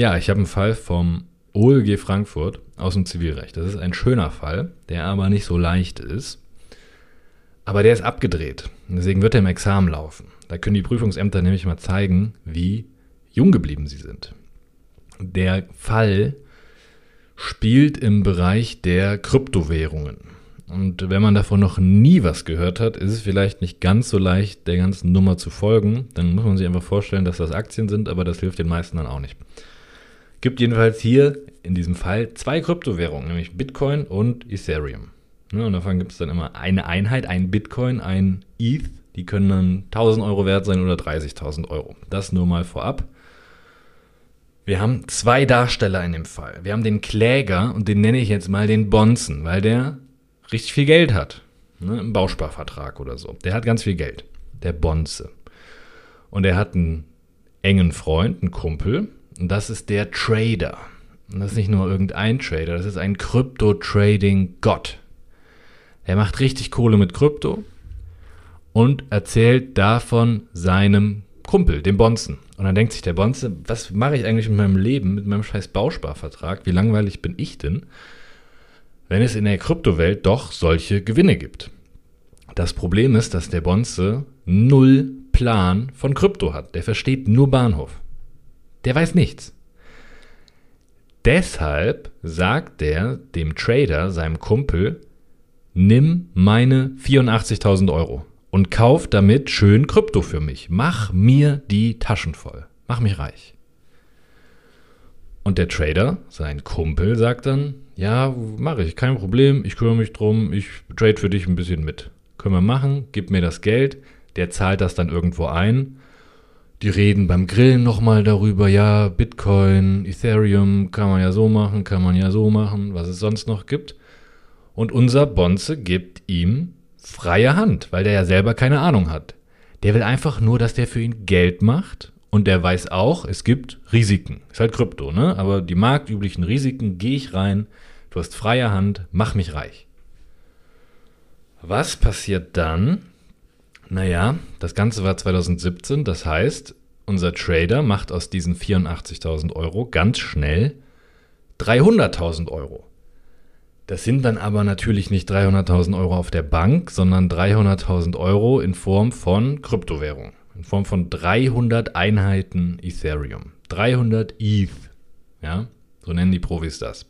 Ja, ich habe einen Fall vom OLG Frankfurt aus dem Zivilrecht. Das ist ein schöner Fall, der aber nicht so leicht ist. Aber der ist abgedreht. Deswegen wird er im Examen laufen. Da können die Prüfungsämter nämlich mal zeigen, wie jung geblieben sie sind. Der Fall spielt im Bereich der Kryptowährungen. Und wenn man davon noch nie was gehört hat, ist es vielleicht nicht ganz so leicht, der ganzen Nummer zu folgen. Dann muss man sich einfach vorstellen, dass das Aktien sind, aber das hilft den meisten dann auch nicht. Gibt jedenfalls hier in diesem Fall zwei Kryptowährungen, nämlich Bitcoin und Ethereum. Und davon gibt es dann immer eine Einheit, ein Bitcoin, ein ETH. Die können dann 1000 Euro wert sein oder 30.000 Euro. Das nur mal vorab. Wir haben zwei Darsteller in dem Fall. Wir haben den Kläger und den nenne ich jetzt mal den Bonzen, weil der richtig viel Geld hat. Ne, Im Bausparvertrag oder so. Der hat ganz viel Geld. Der Bonze. Und er hat einen engen Freund, einen Kumpel. Und das ist der Trader. Und das ist nicht nur irgendein Trader, das ist ein Krypto-Trading-Gott. Er macht richtig Kohle mit Krypto und erzählt davon seinem Kumpel, dem Bonzen. Und dann denkt sich der Bonze, was mache ich eigentlich mit meinem Leben, mit meinem scheiß Bausparvertrag? Wie langweilig bin ich denn? wenn es in der Kryptowelt doch solche Gewinne gibt. Das Problem ist, dass der Bonze null Plan von Krypto hat. Der versteht nur Bahnhof. Der weiß nichts. Deshalb sagt der dem Trader, seinem Kumpel, nimm meine 84.000 Euro und kauf damit schön Krypto für mich. Mach mir die Taschen voll. Mach mich reich. Und der Trader, sein Kumpel, sagt dann, ja, mache ich, kein Problem, ich kümmere mich drum, ich trade für dich ein bisschen mit. Können wir machen, gib mir das Geld, der zahlt das dann irgendwo ein. Die reden beim Grillen nochmal darüber, ja, Bitcoin, Ethereum, kann man ja so machen, kann man ja so machen, was es sonst noch gibt. Und unser Bonze gibt ihm freie Hand, weil der ja selber keine Ahnung hat. Der will einfach nur, dass der für ihn Geld macht und der weiß auch, es gibt Risiken. Ist halt Krypto, ne? Aber die marktüblichen Risiken gehe ich rein. Du hast freie Hand, mach mich reich. Was passiert dann? Naja, das Ganze war 2017, das heißt, unser Trader macht aus diesen 84.000 Euro ganz schnell 300.000 Euro. Das sind dann aber natürlich nicht 300.000 Euro auf der Bank, sondern 300.000 Euro in Form von Kryptowährung in Form von 300 Einheiten Ethereum. 300 ETH. Ja, so nennen die Profis das.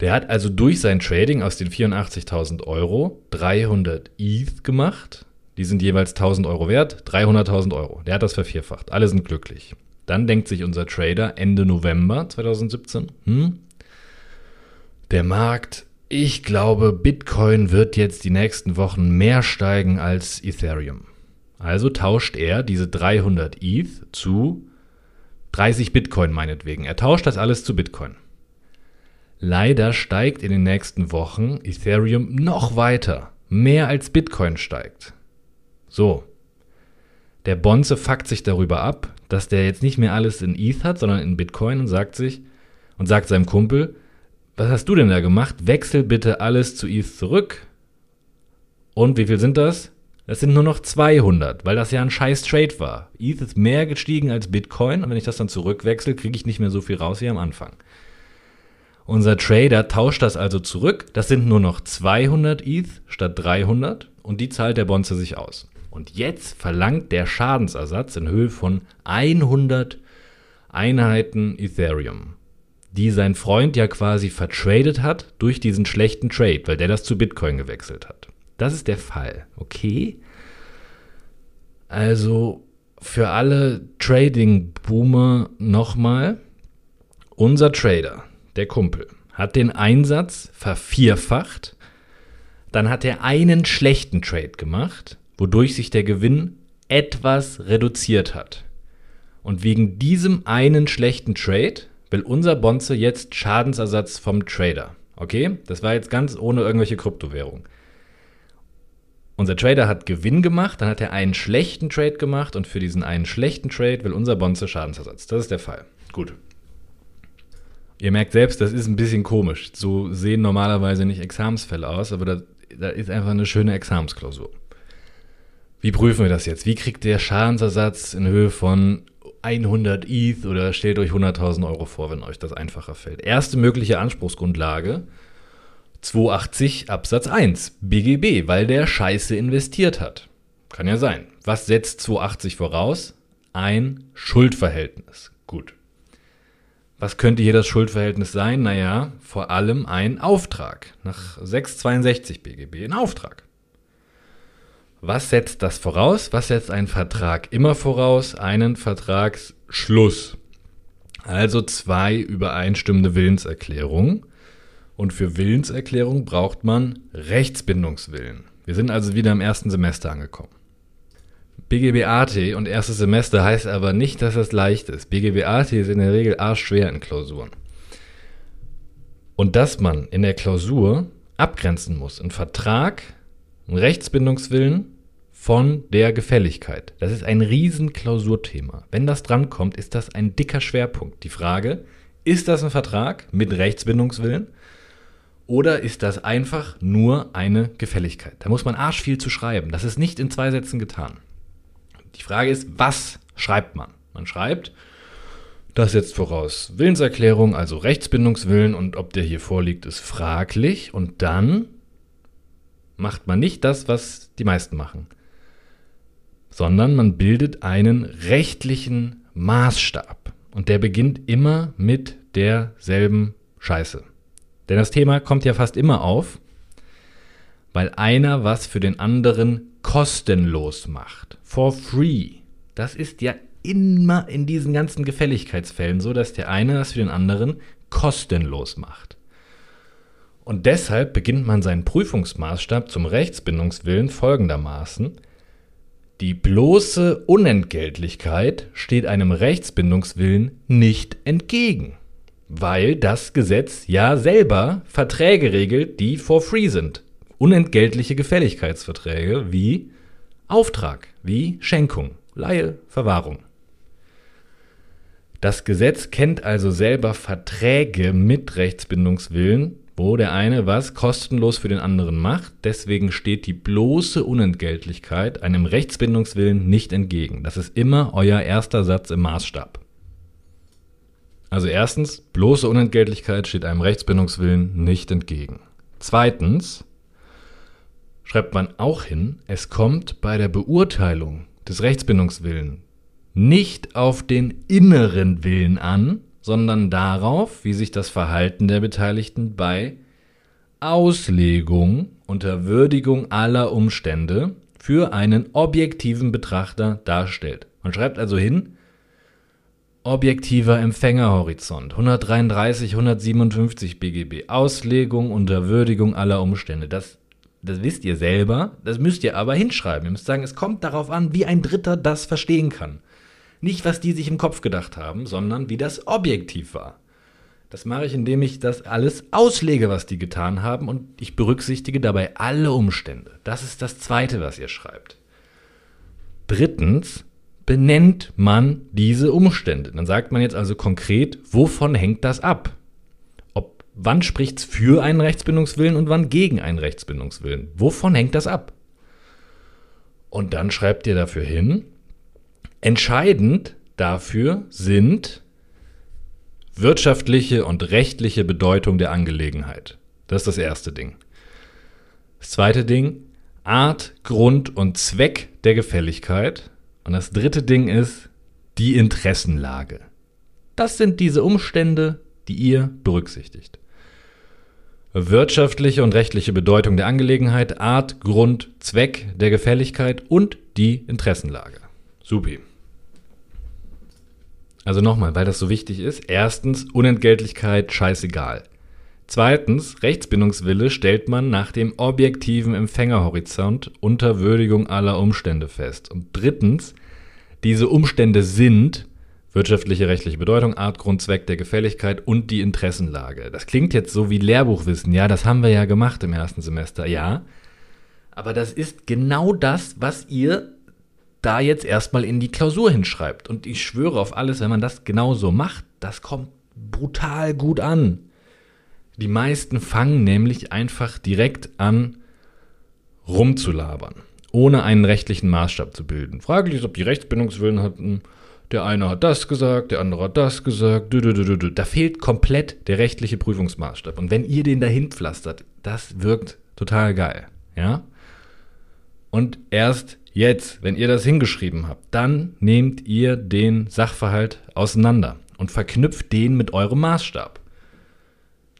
Der hat also durch sein Trading aus den 84.000 Euro 300 ETH gemacht. Die sind jeweils 1000 Euro wert, 300.000 Euro. Der hat das vervierfacht. Alle sind glücklich. Dann denkt sich unser Trader Ende November 2017, hm, der Markt, ich glaube, Bitcoin wird jetzt die nächsten Wochen mehr steigen als Ethereum. Also tauscht er diese 300 ETH zu 30 Bitcoin meinetwegen. Er tauscht das alles zu Bitcoin. Leider steigt in den nächsten Wochen Ethereum noch weiter. Mehr als Bitcoin steigt. So. Der Bonze fuckt sich darüber ab, dass der jetzt nicht mehr alles in ETH hat, sondern in Bitcoin und sagt sich und sagt seinem Kumpel, was hast du denn da gemacht? Wechsel bitte alles zu ETH zurück. Und wie viel sind das? Das sind nur noch 200, weil das ja ein scheiß Trade war. ETH ist mehr gestiegen als Bitcoin und wenn ich das dann zurückwechsel, kriege ich nicht mehr so viel raus wie am Anfang. Unser Trader tauscht das also zurück. Das sind nur noch 200 ETH statt 300 und die zahlt der Bonze sich aus. Und jetzt verlangt der Schadensersatz in Höhe von 100 Einheiten Ethereum, die sein Freund ja quasi vertradet hat durch diesen schlechten Trade, weil der das zu Bitcoin gewechselt hat. Das ist der Fall, okay? Also für alle Trading-Boomer nochmal, unser Trader, der Kumpel, hat den Einsatz vervierfacht, dann hat er einen schlechten Trade gemacht, wodurch sich der Gewinn etwas reduziert hat. Und wegen diesem einen schlechten Trade will unser Bonze jetzt Schadensersatz vom Trader. Okay? Das war jetzt ganz ohne irgendwelche Kryptowährung. Unser Trader hat Gewinn gemacht, dann hat er einen schlechten Trade gemacht und für diesen einen schlechten Trade will unser Bonze Schadensersatz. Das ist der Fall. Gut. Ihr merkt selbst, das ist ein bisschen komisch. So sehen normalerweise nicht Examensfälle aus, aber da, da ist einfach eine schöne Examensklausur. Wie prüfen wir das jetzt? Wie kriegt der Schadensersatz in Höhe von 100 ETH oder stellt euch 100.000 Euro vor, wenn euch das einfacher fällt. Erste mögliche Anspruchsgrundlage 280 Absatz 1 BGB, weil der Scheiße investiert hat. Kann ja sein. Was setzt 280 voraus? Ein Schuldverhältnis. Gut. Was könnte hier das Schuldverhältnis sein? Naja, vor allem ein Auftrag. Nach 662 BGB ein Auftrag. Was setzt das voraus? Was setzt ein Vertrag immer voraus? Einen Vertragsschluss. Also zwei übereinstimmende Willenserklärungen. Und für Willenserklärung braucht man Rechtsbindungswillen. Wir sind also wieder im ersten Semester angekommen. BGBAT und erstes Semester heißt aber nicht, dass das leicht ist. BGBAT ist in der Regel arschschwer in Klausuren. Und dass man in der Klausur abgrenzen muss, ein Vertrag, ein Rechtsbindungswillen von der Gefälligkeit. Das ist ein riesen Klausurthema. Wenn das drankommt, ist das ein dicker Schwerpunkt. Die Frage, ist das ein Vertrag mit Rechtsbindungswillen oder ist das einfach nur eine Gefälligkeit? Da muss man arsch viel zu schreiben. Das ist nicht in zwei Sätzen getan. Die Frage ist, was schreibt man? Man schreibt, das setzt voraus Willenserklärung, also Rechtsbindungswillen und ob der hier vorliegt, ist fraglich. Und dann macht man nicht das, was die meisten machen, sondern man bildet einen rechtlichen Maßstab. Und der beginnt immer mit derselben Scheiße. Denn das Thema kommt ja fast immer auf, weil einer was für den anderen kostenlos macht. For free. Das ist ja immer in diesen ganzen Gefälligkeitsfällen so, dass der eine das für den anderen kostenlos macht. Und deshalb beginnt man seinen Prüfungsmaßstab zum Rechtsbindungswillen folgendermaßen. Die bloße Unentgeltlichkeit steht einem Rechtsbindungswillen nicht entgegen, weil das Gesetz ja selber Verträge regelt, die for free sind unentgeltliche Gefälligkeitsverträge wie Auftrag, wie Schenkung, Leihe, Verwahrung. Das Gesetz kennt also selber Verträge mit Rechtsbindungswillen, wo der eine was kostenlos für den anderen macht. Deswegen steht die bloße Unentgeltlichkeit einem Rechtsbindungswillen nicht entgegen. Das ist immer euer erster Satz im Maßstab. Also erstens, bloße Unentgeltlichkeit steht einem Rechtsbindungswillen nicht entgegen. Zweitens, schreibt man auch hin, es kommt bei der Beurteilung des Rechtsbindungswillen nicht auf den inneren Willen an, sondern darauf, wie sich das Verhalten der Beteiligten bei Auslegung unter Würdigung aller Umstände für einen objektiven Betrachter darstellt. Man schreibt also hin, objektiver Empfängerhorizont 133, 157 BGB, Auslegung unter Würdigung aller Umstände. Das das wisst ihr selber, das müsst ihr aber hinschreiben. Ihr müsst sagen, es kommt darauf an, wie ein Dritter das verstehen kann. Nicht, was die sich im Kopf gedacht haben, sondern wie das objektiv war. Das mache ich, indem ich das alles auslege, was die getan haben und ich berücksichtige dabei alle Umstände. Das ist das Zweite, was ihr schreibt. Drittens benennt man diese Umstände. Dann sagt man jetzt also konkret, wovon hängt das ab? Wann spricht es für einen Rechtsbindungswillen und wann gegen einen Rechtsbindungswillen? Wovon hängt das ab? Und dann schreibt ihr dafür hin, entscheidend dafür sind wirtschaftliche und rechtliche Bedeutung der Angelegenheit. Das ist das erste Ding. Das zweite Ding, Art, Grund und Zweck der Gefälligkeit. Und das dritte Ding ist die Interessenlage. Das sind diese Umstände, die ihr berücksichtigt wirtschaftliche und rechtliche Bedeutung der Angelegenheit, Art, Grund, Zweck der Gefälligkeit und die Interessenlage. Supi. Also nochmal, weil das so wichtig ist. Erstens, Unentgeltlichkeit, scheißegal. Zweitens, Rechtsbindungswille stellt man nach dem objektiven Empfängerhorizont unter Würdigung aller Umstände fest. Und drittens, diese Umstände sind wirtschaftliche, rechtliche Bedeutung, Art, Grund, Zweck der Gefälligkeit und die Interessenlage. Das klingt jetzt so wie Lehrbuchwissen. Ja, das haben wir ja gemacht im ersten Semester. Ja. Aber das ist genau das, was ihr da jetzt erstmal in die Klausur hinschreibt. Und ich schwöre auf alles, wenn man das genau so macht, das kommt brutal gut an. Die meisten fangen nämlich einfach direkt an, rumzulabern, ohne einen rechtlichen Maßstab zu bilden. Fraglich ist, ob die Rechtsbindungswillen hatten der eine hat das gesagt, der andere hat das gesagt. Da fehlt komplett der rechtliche Prüfungsmaßstab. Und wenn ihr den dahin pflastert, das wirkt total geil. Ja? Und erst jetzt, wenn ihr das hingeschrieben habt, dann nehmt ihr den Sachverhalt auseinander und verknüpft den mit eurem Maßstab.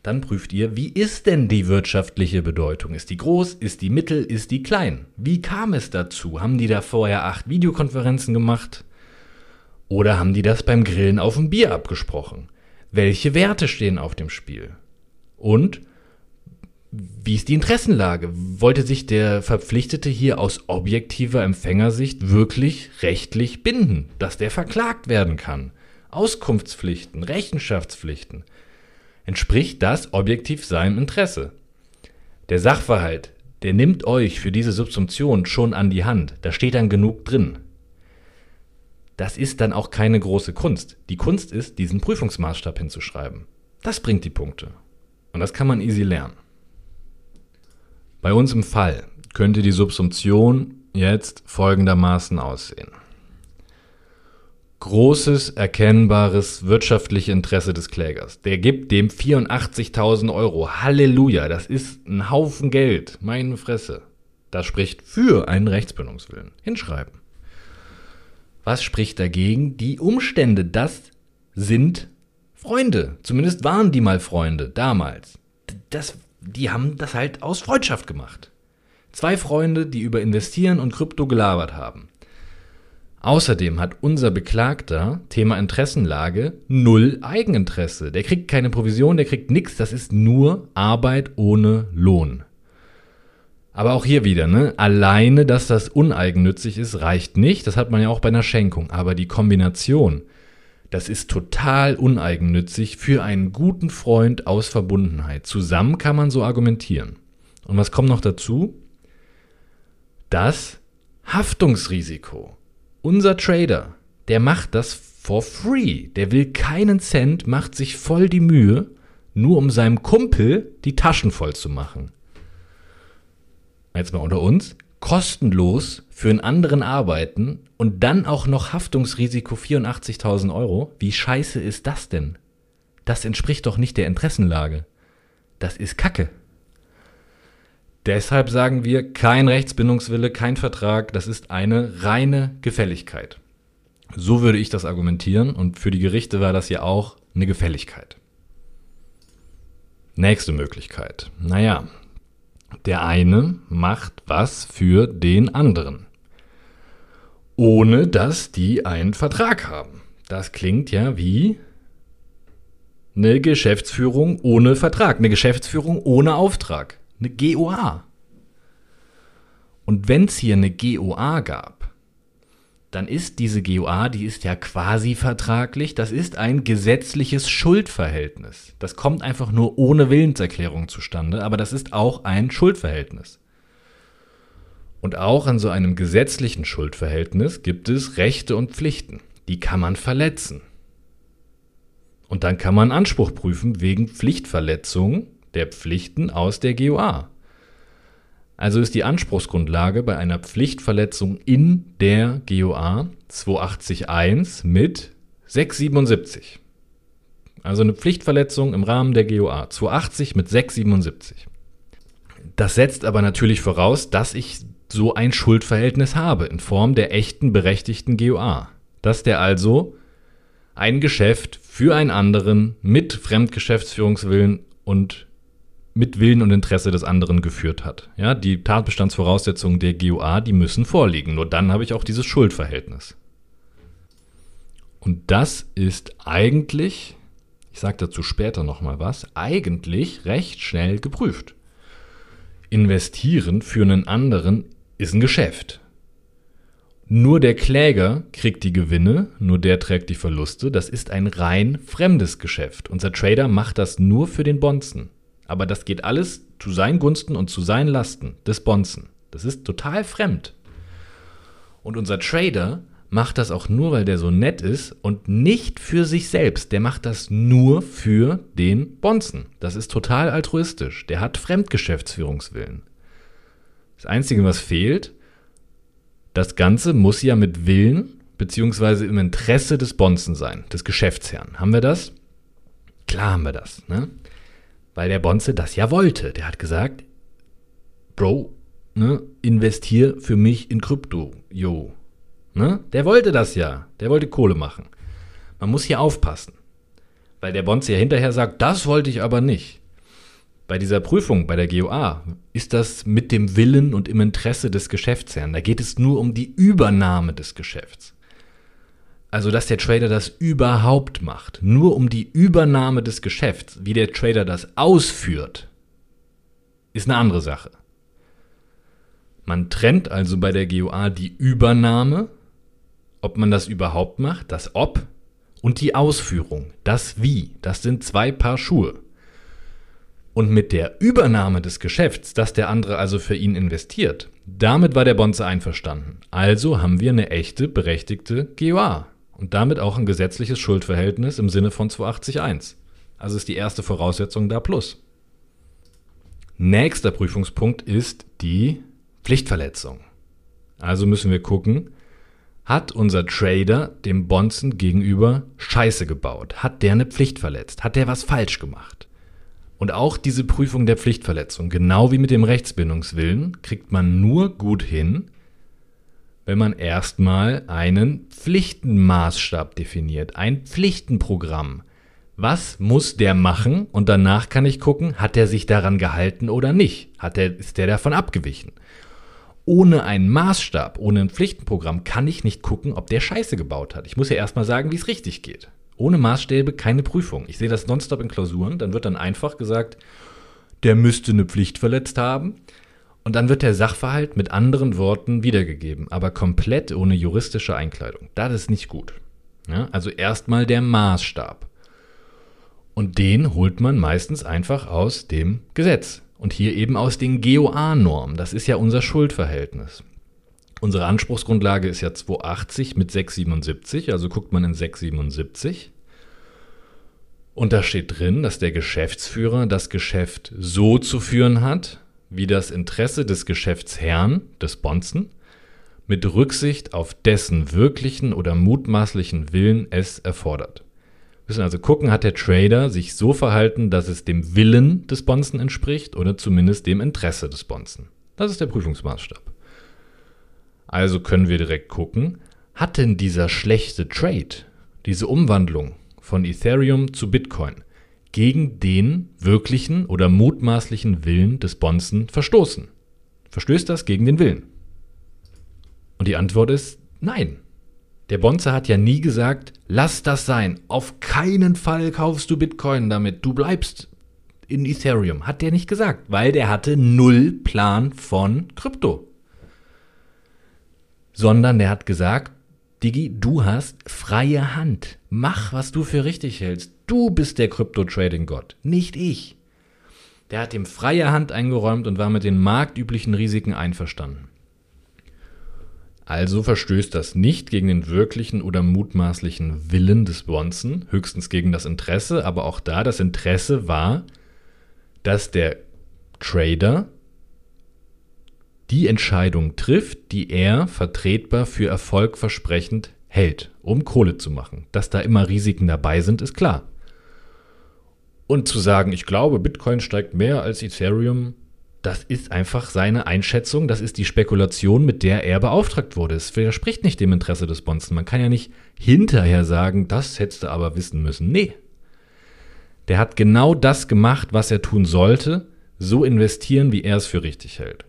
Dann prüft ihr, wie ist denn die wirtschaftliche Bedeutung? Ist die groß? Ist die mittel? Ist die klein? Wie kam es dazu? Haben die da vorher acht Videokonferenzen gemacht? Oder haben die das beim Grillen auf dem Bier abgesprochen? Welche Werte stehen auf dem Spiel? Und wie ist die Interessenlage? Wollte sich der Verpflichtete hier aus objektiver Empfängersicht wirklich rechtlich binden, dass der verklagt werden kann? Auskunftspflichten, Rechenschaftspflichten. Entspricht das objektiv seinem Interesse? Der Sachverhalt, der nimmt euch für diese Subsumption schon an die Hand. Da steht dann genug drin das ist dann auch keine große Kunst. Die Kunst ist, diesen Prüfungsmaßstab hinzuschreiben. Das bringt die Punkte. Und das kann man easy lernen. Bei uns im Fall könnte die Subsumption jetzt folgendermaßen aussehen. Großes, erkennbares wirtschaftliche Interesse des Klägers. Der gibt dem 84.000 Euro. Halleluja, das ist ein Haufen Geld. Meine Fresse. Das spricht für einen Rechtsbildungswillen. Hinschreiben. Was spricht dagegen? Die Umstände, das sind Freunde. Zumindest waren die mal Freunde, damals. Das, die haben das halt aus Freundschaft gemacht. Zwei Freunde, die über Investieren und Krypto gelabert haben. Außerdem hat unser Beklagter, Thema Interessenlage, null Eigeninteresse. Der kriegt keine Provision, der kriegt nichts, das ist nur Arbeit ohne Lohn. Aber auch hier wieder, ne? Alleine, dass das uneigennützig ist, reicht nicht. Das hat man ja auch bei einer Schenkung. Aber die Kombination, das ist total uneigennützig für einen guten Freund aus Verbundenheit. Zusammen kann man so argumentieren. Und was kommt noch dazu? Das Haftungsrisiko. Unser Trader, der macht das for free. Der will keinen Cent, macht sich voll die Mühe, nur um seinem Kumpel die Taschen voll zu machen jetzt mal unter uns, kostenlos für einen anderen arbeiten und dann auch noch Haftungsrisiko 84.000 Euro. Wie scheiße ist das denn? Das entspricht doch nicht der Interessenlage. Das ist Kacke. Deshalb sagen wir, kein Rechtsbindungswille, kein Vertrag, das ist eine reine Gefälligkeit. So würde ich das argumentieren und für die Gerichte war das ja auch eine Gefälligkeit. Nächste Möglichkeit. Naja, der eine macht was für den anderen, ohne dass die einen Vertrag haben. Das klingt ja wie eine Geschäftsführung ohne Vertrag, eine Geschäftsführung ohne Auftrag, eine GOA. Und wenn es hier eine GOA gab, dann ist diese GOA, die ist ja quasi vertraglich, das ist ein gesetzliches Schuldverhältnis. Das kommt einfach nur ohne Willenserklärung zustande, aber das ist auch ein Schuldverhältnis. Und auch an so einem gesetzlichen Schuldverhältnis gibt es Rechte und Pflichten. Die kann man verletzen. Und dann kann man Anspruch prüfen wegen Pflichtverletzung der Pflichten aus der GOA. Also ist die Anspruchsgrundlage bei einer Pflichtverletzung in der GOA 280.1 mit 677. Also eine Pflichtverletzung im Rahmen der GOA 280 mit 677. Das setzt aber natürlich voraus, dass ich so ein Schuldverhältnis habe in Form der echten berechtigten GOA. Dass der also ein Geschäft für einen anderen mit Fremdgeschäftsführungswillen und mit Willen und Interesse des anderen geführt hat. Ja, die Tatbestandsvoraussetzungen der GUA, die müssen vorliegen. Nur dann habe ich auch dieses Schuldverhältnis. Und das ist eigentlich, ich sage dazu später nochmal was, eigentlich recht schnell geprüft. Investieren für einen anderen ist ein Geschäft. Nur der Kläger kriegt die Gewinne, nur der trägt die Verluste. Das ist ein rein fremdes Geschäft. Unser Trader macht das nur für den Bonzen. Aber das geht alles zu seinen Gunsten und zu seinen Lasten des Bonzen. Das ist total fremd. Und unser Trader macht das auch nur, weil der so nett ist und nicht für sich selbst. Der macht das nur für den Bonzen. Das ist total altruistisch. Der hat Fremdgeschäftsführungswillen. Das Einzige, was fehlt, das Ganze muss ja mit Willen beziehungsweise im Interesse des Bonzen sein, des Geschäftsherrn. Haben wir das? Klar haben wir das, ne? Weil der Bonze das ja wollte. Der hat gesagt, Bro, ne, investier für mich in Krypto, yo. Ne? Der wollte das ja. Der wollte Kohle machen. Man muss hier aufpassen. Weil der Bonze ja hinterher sagt, das wollte ich aber nicht. Bei dieser Prüfung, bei der GOA, ist das mit dem Willen und im Interesse des Geschäftsherrn. Da geht es nur um die Übernahme des Geschäfts. Also, dass der Trader das überhaupt macht. Nur um die Übernahme des Geschäfts. Wie der Trader das ausführt, ist eine andere Sache. Man trennt also bei der GOA die Übernahme, ob man das überhaupt macht, das Ob, und die Ausführung, das Wie. Das sind zwei Paar Schuhe. Und mit der Übernahme des Geschäfts, das der andere also für ihn investiert, damit war der Bonze einverstanden. Also haben wir eine echte, berechtigte GOA. Und damit auch ein gesetzliches Schuldverhältnis im Sinne von 280.1. Also ist die erste Voraussetzung da plus. Nächster Prüfungspunkt ist die Pflichtverletzung. Also müssen wir gucken, hat unser Trader dem Bonzen gegenüber Scheiße gebaut? Hat der eine Pflicht verletzt? Hat der was falsch gemacht? Und auch diese Prüfung der Pflichtverletzung, genau wie mit dem Rechtsbindungswillen, kriegt man nur gut hin, wenn man erstmal einen Pflichtenmaßstab definiert, ein Pflichtenprogramm. Was muss der machen? Und danach kann ich gucken, hat er sich daran gehalten oder nicht? Hat er, ist der davon abgewichen? ohne einen Maßstab, ohne ein Pflichtenprogramm kann ich nicht gucken, ob der Scheiße gebaut hat. Ich muss ja erstmal sagen, wie es richtig geht. Ohne Maßstäbe keine Prüfung. Ich sehe das nonstop in Klausuren. Dann wird dann einfach gesagt, der müsste eine Pflicht verletzt haben. Und dann wird der Sachverhalt mit anderen Worten wiedergegeben, aber komplett ohne juristische Einkleidung. Das ist nicht gut. Ja, also erstmal der Maßstab. Und den holt man meistens einfach aus dem Gesetz. Und hier eben aus den GOA-Normen. Das ist ja unser Schuldverhältnis. Unsere Anspruchsgrundlage ist ja 280 mit 677, also guckt man in 677. Und da steht drin, dass der Geschäftsführer das Geschäft so zu führen hat, wie das Interesse des Geschäftsherrn, des Bonzen, mit Rücksicht auf dessen wirklichen oder mutmaßlichen Willen es erfordert müssen also gucken, hat der Trader sich so verhalten, dass es dem Willen des Bonzen entspricht oder zumindest dem Interesse des Bonzen. Das ist der Prüfungsmaßstab. Also können wir direkt gucken, hat denn dieser schlechte Trade, diese Umwandlung von Ethereum zu Bitcoin, gegen den wirklichen oder mutmaßlichen Willen des Bonzen verstoßen? Verstößt das gegen den Willen? Und die Antwort ist nein. Der Bonze hat ja nie gesagt, lass das sein. Auf keinen Fall kaufst du Bitcoin damit. Du bleibst in Ethereum. Hat der nicht gesagt, weil der hatte null Plan von Krypto. Sondern der hat gesagt, Digi, du hast freie Hand. Mach, was du für richtig hältst. Du bist der Krypto-Trading-Gott, nicht ich. Der hat ihm freie Hand eingeräumt und war mit den marktüblichen Risiken einverstanden. Also verstößt das nicht gegen den wirklichen oder mutmaßlichen Willen des Bonzen, höchstens gegen das Interesse, aber auch da das Interesse war, dass der Trader die Entscheidung trifft, die er vertretbar für erfolgversprechend hält, um Kohle zu machen. Dass da immer Risiken dabei sind, ist klar. Und zu sagen, ich glaube, Bitcoin steigt mehr als Ethereum, das ist einfach seine Einschätzung, das ist die Spekulation, mit der er beauftragt wurde. Es widerspricht nicht dem Interesse des Bonzen. Man kann ja nicht hinterher sagen, das hättest du aber wissen müssen. Nee. Der hat genau das gemacht, was er tun sollte, so investieren, wie er es für richtig hält.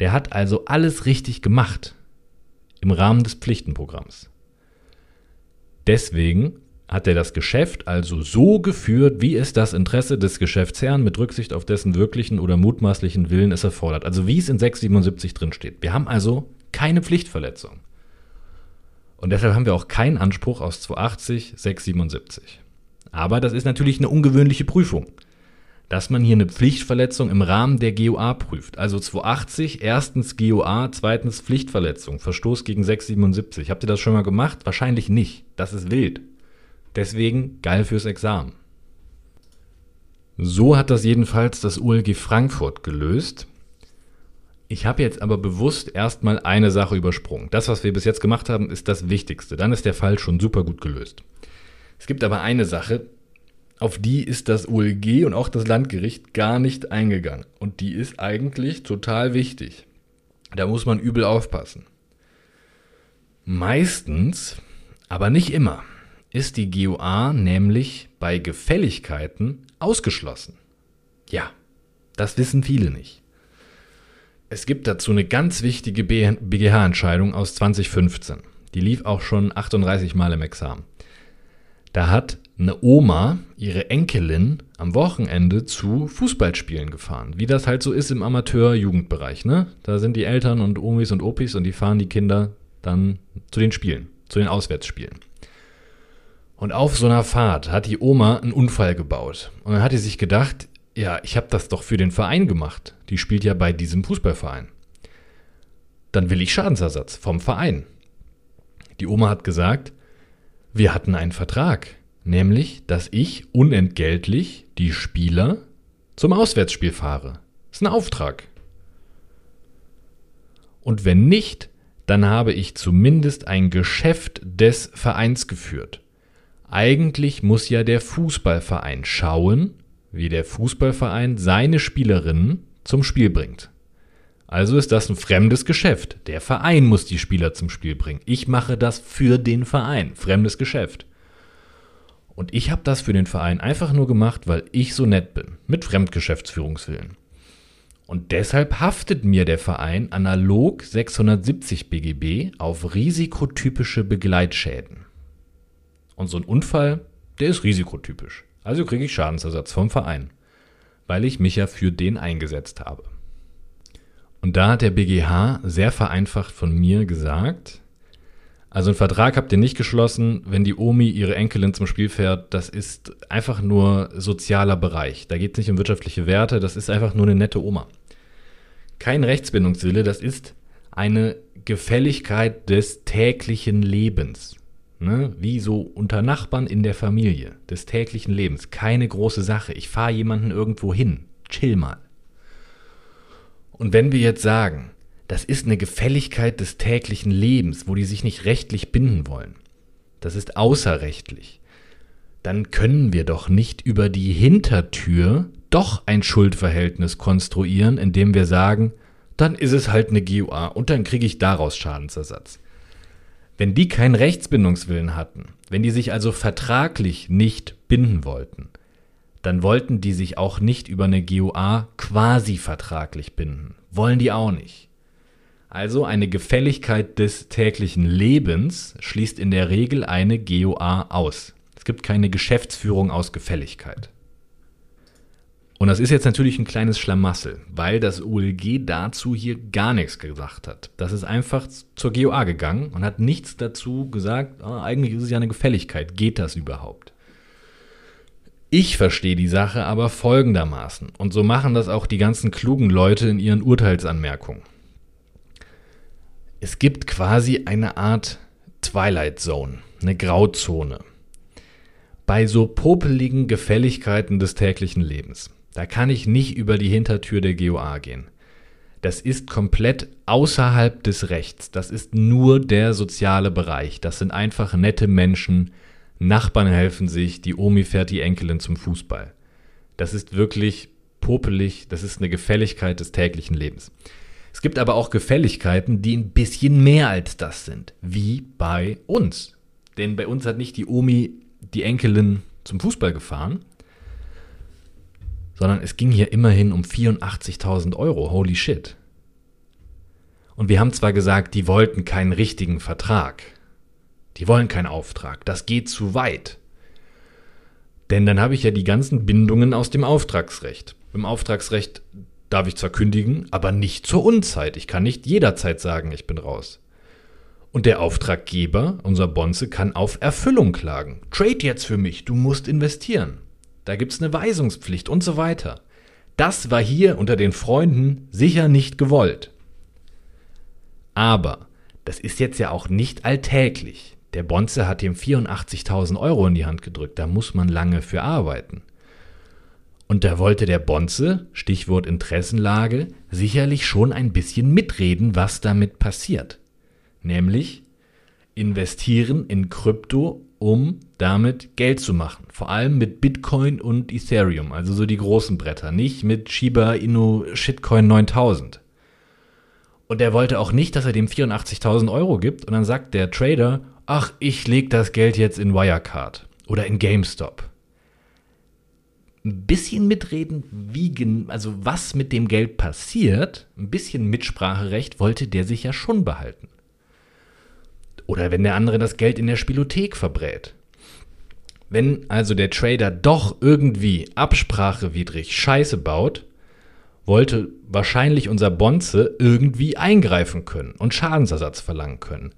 Der hat also alles richtig gemacht im Rahmen des Pflichtenprogramms. Deswegen hat er das Geschäft also so geführt, wie es das Interesse des Geschäftsherrn mit Rücksicht auf dessen wirklichen oder mutmaßlichen Willen es erfordert. Also wie es in 677 drin steht. Wir haben also keine Pflichtverletzung. Und deshalb haben wir auch keinen Anspruch aus 280, 677. Aber das ist natürlich eine ungewöhnliche Prüfung, dass man hier eine Pflichtverletzung im Rahmen der GOA prüft. Also 280, erstens GOA, zweitens Pflichtverletzung, Verstoß gegen 677. Habt ihr das schon mal gemacht? Wahrscheinlich nicht. Das ist wild. Deswegen geil fürs Examen. So hat das jedenfalls das ULG Frankfurt gelöst. Ich habe jetzt aber bewusst erstmal eine Sache übersprungen. Das, was wir bis jetzt gemacht haben, ist das Wichtigste. Dann ist der Fall schon super gut gelöst. Es gibt aber eine Sache, auf die ist das OLG und auch das Landgericht gar nicht eingegangen. Und die ist eigentlich total wichtig. Da muss man übel aufpassen. Meistens, aber nicht immer, ist die GUA nämlich bei Gefälligkeiten ausgeschlossen. Ja, das wissen viele nicht. Es gibt dazu eine ganz wichtige BGH-Entscheidung aus 2015. Die lief auch schon 38 Mal im Examen. Da hat eine Oma ihre Enkelin am Wochenende zu Fußballspielen gefahren. Wie das halt so ist im Amateur-Jugendbereich. Ne? Da sind die Eltern und Omis und Opis und die fahren die Kinder dann zu den Spielen, zu den Auswärtsspielen. Und auf so einer Fahrt hat die Oma einen Unfall gebaut. Und dann hat sie sich gedacht, ja, ich habe das doch für den Verein gemacht. Die spielt ja bei diesem Fußballverein. Dann will ich Schadensersatz vom Verein. Die Oma hat gesagt, wir hatten einen Vertrag, nämlich, dass ich unentgeltlich die Spieler zum Auswärtsspiel fahre. Das ist ein Auftrag. Und wenn nicht, dann habe ich zumindest ein Geschäft des Vereins geführt. Eigentlich muss ja der Fußballverein schauen, wie der Fußballverein seine Spielerinnen zum Spiel bringt. Also ist das ein fremdes Geschäft. Der Verein muss die Spieler zum Spiel bringen. Ich mache das für den Verein. Fremdes Geschäft. Und ich habe das für den Verein einfach nur gemacht, weil ich so nett bin. Mit Fremdgeschäftsführungswillen. Und deshalb haftet mir der Verein analog 670 BGB auf risikotypische Begleitschäden. Und so ein Unfall, der ist risikotypisch. Also kriege ich Schadensersatz vom Verein, weil ich mich ja für den eingesetzt habe. Und da hat der BGH sehr vereinfacht von mir gesagt, also einen Vertrag habt ihr nicht geschlossen, wenn die Omi ihre Enkelin zum Spiel fährt. Das ist einfach nur sozialer Bereich. Da geht es nicht um wirtschaftliche Werte, das ist einfach nur eine nette Oma. Kein Rechtsbindungswille, das ist eine Gefälligkeit des täglichen Lebens. Ne? Wie so unter Nachbarn in der Familie, des täglichen Lebens. Keine große Sache. Ich fahre jemanden irgendwo hin. Chill mal. Und wenn wir jetzt sagen, das ist eine Gefälligkeit des täglichen Lebens, wo die sich nicht rechtlich binden wollen. Das ist außerrechtlich. Dann können wir doch nicht über die Hintertür doch ein Schuldverhältnis konstruieren, indem wir sagen, dann ist es halt eine GUA und dann kriege ich daraus Schadensersatz. Wenn die keinen Rechtsbindungswillen hatten, wenn die sich also vertraglich nicht binden wollten, dann wollten die sich auch nicht über eine GUA quasi vertraglich binden. Wollen die auch nicht. Also eine Gefälligkeit des täglichen Lebens schließt in der Regel eine GOA aus. Es gibt keine Geschäftsführung aus Gefälligkeit. Und das ist jetzt natürlich ein kleines Schlamassel, weil das OLG dazu hier gar nichts gesagt hat. Das ist einfach zur GOA gegangen und hat nichts dazu gesagt, oh, eigentlich ist es ja eine Gefälligkeit. Geht das überhaupt? Ich verstehe die Sache aber folgendermaßen, und so machen das auch die ganzen klugen Leute in ihren Urteilsanmerkungen. Es gibt quasi eine Art Twilight Zone, eine Grauzone. Bei so popeligen Gefälligkeiten des täglichen Lebens, da kann ich nicht über die Hintertür der GOA gehen. Das ist komplett außerhalb des Rechts. Das ist nur der soziale Bereich. Das sind einfach nette Menschen. Nachbarn helfen sich, die Omi fährt die Enkelin zum Fußball. Das ist wirklich popelig, das ist eine Gefälligkeit des täglichen Lebens. Es gibt aber auch Gefälligkeiten, die ein bisschen mehr als das sind, wie bei uns. Denn bei uns hat nicht die Omi die Enkelin zum Fußball gefahren, sondern es ging hier immerhin um 84.000 Euro. Holy shit. Und wir haben zwar gesagt, die wollten keinen richtigen Vertrag. Die wollen keinen Auftrag. Das geht zu weit. Denn dann habe ich ja die ganzen Bindungen aus dem Auftragsrecht. Im Auftragsrecht darf ich zwar kündigen, aber nicht zur Unzeit. Ich kann nicht jederzeit sagen, ich bin raus. Und der Auftraggeber, unser Bonze, kann auf Erfüllung klagen. Trade jetzt für mich, du musst investieren. Da gibt's eine Weisungspflicht und so weiter. Das war hier unter den Freunden sicher nicht gewollt. Aber das ist jetzt ja auch nicht alltäglich. Der Bonze hat ihm 84.000 Euro in die Hand gedrückt, da muss man lange für arbeiten. Und da wollte der Bonze, Stichwort Interessenlage, sicherlich schon ein bisschen mitreden, was damit passiert. Nämlich investieren in Krypto, um damit Geld zu machen. Vor allem mit Bitcoin und Ethereum, also so die großen Bretter, nicht mit Shiba Inu Shitcoin 9000. Und er wollte auch nicht, dass er dem 84.000 Euro gibt und dann sagt der Trader, ach, ich leg das Geld jetzt in Wirecard oder in GameStop. Ein bisschen mitreden, wie, also was mit dem Geld passiert, ein bisschen Mitspracherecht wollte der sich ja schon behalten. Oder wenn der andere das Geld in der Spielothek verbrät. Wenn also der Trader doch irgendwie absprachewidrig Scheiße baut, wollte wahrscheinlich unser Bonze irgendwie eingreifen können und Schadensersatz verlangen können.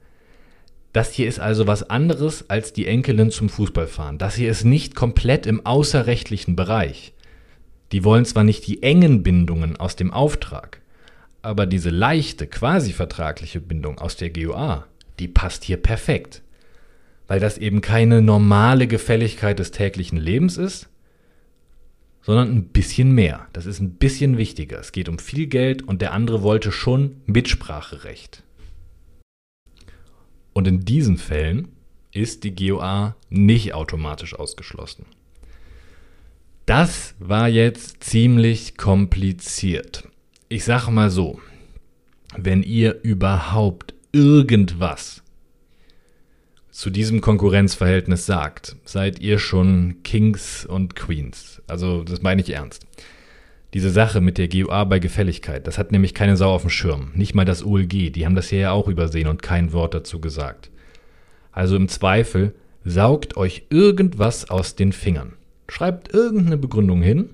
Das hier ist also was anderes als die Enkelin zum Fußballfahren. Das hier ist nicht komplett im außerrechtlichen Bereich. Die wollen zwar nicht die engen Bindungen aus dem Auftrag, aber diese leichte, quasi vertragliche Bindung aus der GOA, die passt hier perfekt. Weil das eben keine normale Gefälligkeit des täglichen Lebens ist, sondern ein bisschen mehr. Das ist ein bisschen wichtiger. Es geht um viel Geld und der andere wollte schon Mitspracherecht. Und in diesen Fällen ist die GOA nicht automatisch ausgeschlossen. Das war jetzt ziemlich kompliziert. Ich sage mal so, wenn ihr überhaupt irgendwas zu diesem Konkurrenzverhältnis sagt, seid ihr schon Kings und Queens. Also das meine ich ernst. Diese Sache mit der GUA bei Gefälligkeit, das hat nämlich keine Sau auf dem Schirm. Nicht mal das OLG, die haben das hier ja auch übersehen und kein Wort dazu gesagt. Also im Zweifel, saugt euch irgendwas aus den Fingern. Schreibt irgendeine Begründung hin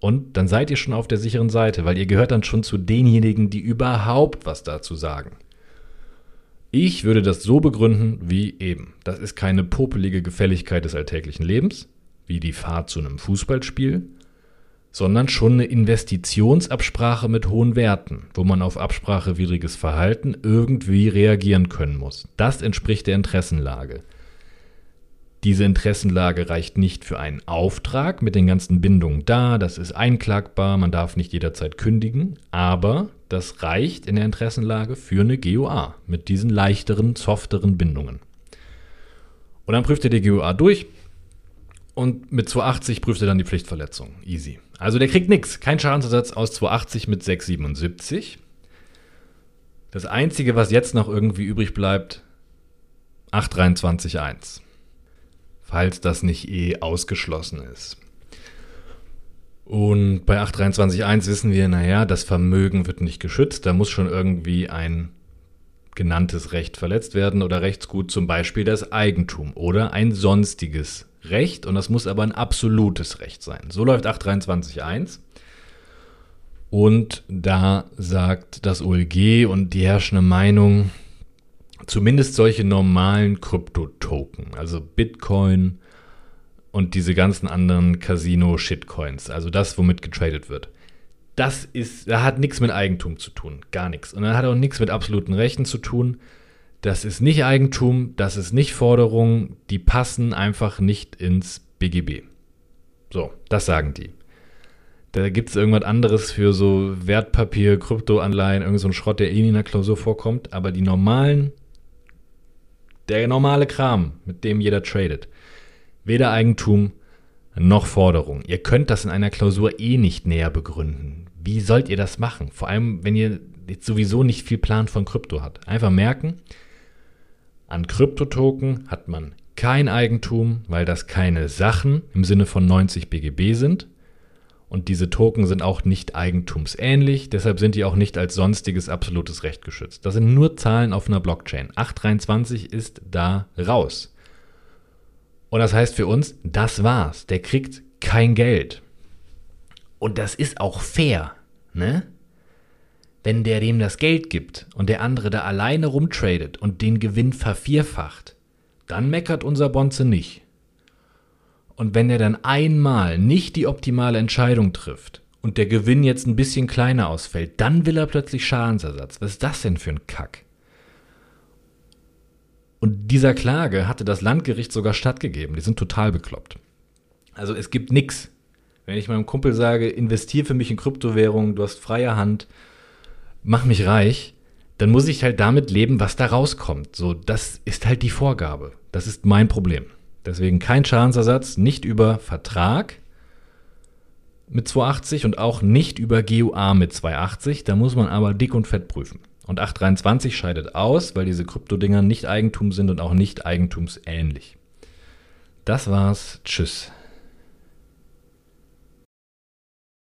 und dann seid ihr schon auf der sicheren Seite, weil ihr gehört dann schon zu denjenigen, die überhaupt was dazu sagen. Ich würde das so begründen wie eben. Das ist keine popelige Gefälligkeit des alltäglichen Lebens, wie die Fahrt zu einem Fußballspiel, sondern schon eine Investitionsabsprache mit hohen Werten, wo man auf absprachewidriges Verhalten irgendwie reagieren können muss. Das entspricht der Interessenlage. Diese Interessenlage reicht nicht für einen Auftrag mit den ganzen Bindungen da, das ist einklagbar, man darf nicht jederzeit kündigen, aber das reicht in der Interessenlage für eine GOA mit diesen leichteren, softeren Bindungen. Und dann prüft er die GOA durch und mit 280 prüft er dann die Pflichtverletzung. Easy. Also der kriegt nichts. Kein Schadensersatz aus 280 mit 677. Das Einzige, was jetzt noch irgendwie übrig bleibt, 823.1. Falls das nicht eh ausgeschlossen ist. Und bei 823.1 wissen wir, naja, das Vermögen wird nicht geschützt, da muss schon irgendwie ein genanntes Recht verletzt werden oder Rechtsgut, zum Beispiel das Eigentum oder ein sonstiges Recht und das muss aber ein absolutes Recht sein. So läuft 823.1 und da sagt das OLG und die herrschende Meinung, zumindest solche normalen Kryptotoken, also Bitcoin, und diese ganzen anderen Casino-Shitcoins, also das, womit getradet wird. Das ist, da hat nichts mit Eigentum zu tun, gar nichts. Und dann hat auch nichts mit absoluten Rechten zu tun. Das ist nicht Eigentum, das ist nicht Forderung, die passen einfach nicht ins BGB. So, das sagen die. Da gibt es irgendwas anderes für so Wertpapier, Kryptoanleihen, irgend so Schrott, der eh nie in der Klausur vorkommt. Aber die normalen, der normale Kram, mit dem jeder tradet, Weder Eigentum noch Forderung. Ihr könnt das in einer Klausur eh nicht näher begründen. Wie sollt ihr das machen? Vor allem, wenn ihr jetzt sowieso nicht viel Plan von Krypto habt. Einfach merken, an Kryptotoken hat man kein Eigentum, weil das keine Sachen im Sinne von 90 BGB sind. Und diese Token sind auch nicht eigentumsähnlich, deshalb sind die auch nicht als sonstiges absolutes Recht geschützt. Das sind nur Zahlen auf einer Blockchain. 823 ist da raus. Und das heißt für uns, das war's. Der kriegt kein Geld. Und das ist auch fair, ne? Wenn der dem das Geld gibt und der andere da alleine rumtradet und den Gewinn vervierfacht, dann meckert unser Bonze nicht. Und wenn er dann einmal nicht die optimale Entscheidung trifft und der Gewinn jetzt ein bisschen kleiner ausfällt, dann will er plötzlich Schadensersatz. Was ist das denn für ein Kack? Und dieser Klage hatte das Landgericht sogar stattgegeben. Die sind total bekloppt. Also es gibt nichts. Wenn ich meinem Kumpel sage, investier für mich in Kryptowährungen, du hast freie Hand, mach mich reich, dann muss ich halt damit leben, was da rauskommt. So, das ist halt die Vorgabe. Das ist mein Problem. Deswegen kein Schadensersatz, nicht über Vertrag mit 280 und auch nicht über GUA mit 280. Da muss man aber dick und fett prüfen. Und 823 scheidet aus, weil diese Kryptodinger nicht Eigentum sind und auch nicht eigentumsähnlich. Das war's. Tschüss.